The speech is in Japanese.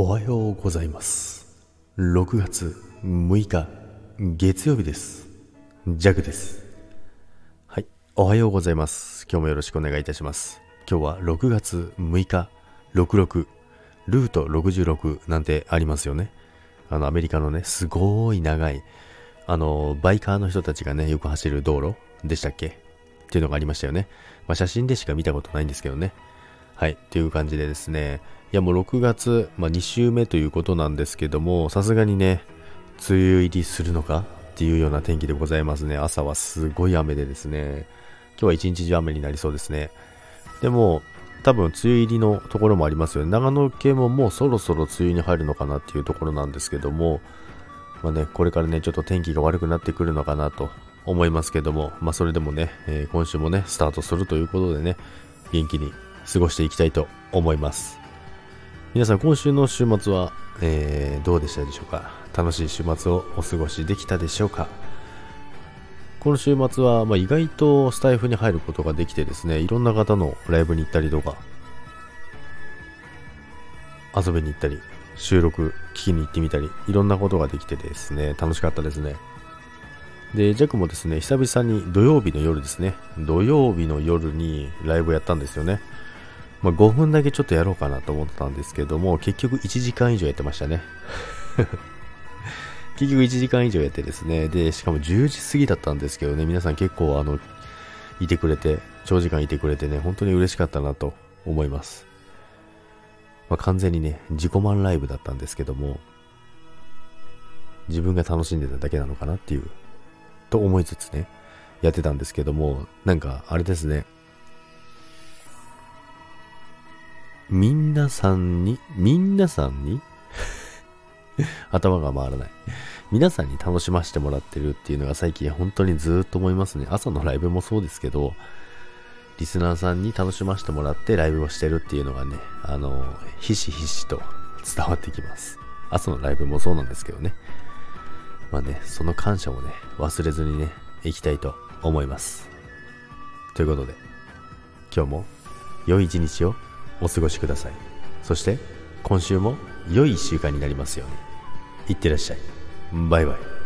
おはようございます。6月6日月曜日です。ジャグです。はいおはようございます。今日もよろしくお願いいたします。今日は6月6日66ルート66なんてありますよね。あのアメリカのねすごい長いあのバイカーの人たちがねよく走る道路でしたっけ？っていうのがありましたよね。まあ写真でしか見たことないんですけどね。はいっていう感じでですねいやもう6月、まあ、2週目ということなんですけども、さすがにね、梅雨入りするのかっていうような天気でございますね。朝はすごい雨でですね、今日は一日中雨になりそうですね。でも、多分梅雨入りのところもありますよね。長野県ももうそろそろ梅雨に入るのかなっていうところなんですけども、まあね、これからね、ちょっと天気が悪くなってくるのかなと思いますけども、まあそれでもね、えー、今週もね、スタートするということでね、元気に過ごしていきたいと思います。皆さん今週の週末は、えー、どうでしたでしょうか？楽しい週末をお過ごしできたでしょうか？この週末は、まあ、意外とスタイフに入ることができてですねいろんな方のライブに行ったりとか遊びに行ったり収録聞きに行ってみたりいろんなことができてですね楽しかったですね。で、ジャックもですね、久々に土曜日の夜ですね、土曜日の夜にライブやったんですよね。まあ、5分だけちょっとやろうかなと思ったんですけども、結局1時間以上やってましたね。結局1時間以上やってですね、で、しかも10時過ぎだったんですけどね、皆さん結構あの、いてくれて、長時間いてくれてね、本当に嬉しかったなと思います。まあ、完全にね、自己満ライブだったんですけども、自分が楽しんでただけなのかなっていう、と思いつつね、やってたんですけども、なんかあれですね、みんなさんに、みんなさんに？頭が回らない。皆さんに楽しませてもらってるっていうのが最近本当にずっと思いますね。朝のライブもそうですけど、リスナーさんに楽しませてもらってライブをしてるっていうのがね、あの、ひしひしと伝わってきます。朝のライブもそうなんですけどね。まあね、その感謝もね、忘れずにね、行きたいと思います。ということで、今日も良い一日をお過ごしください。そして今週も良い1週間になりますように。いってらっしゃい。バイバイ。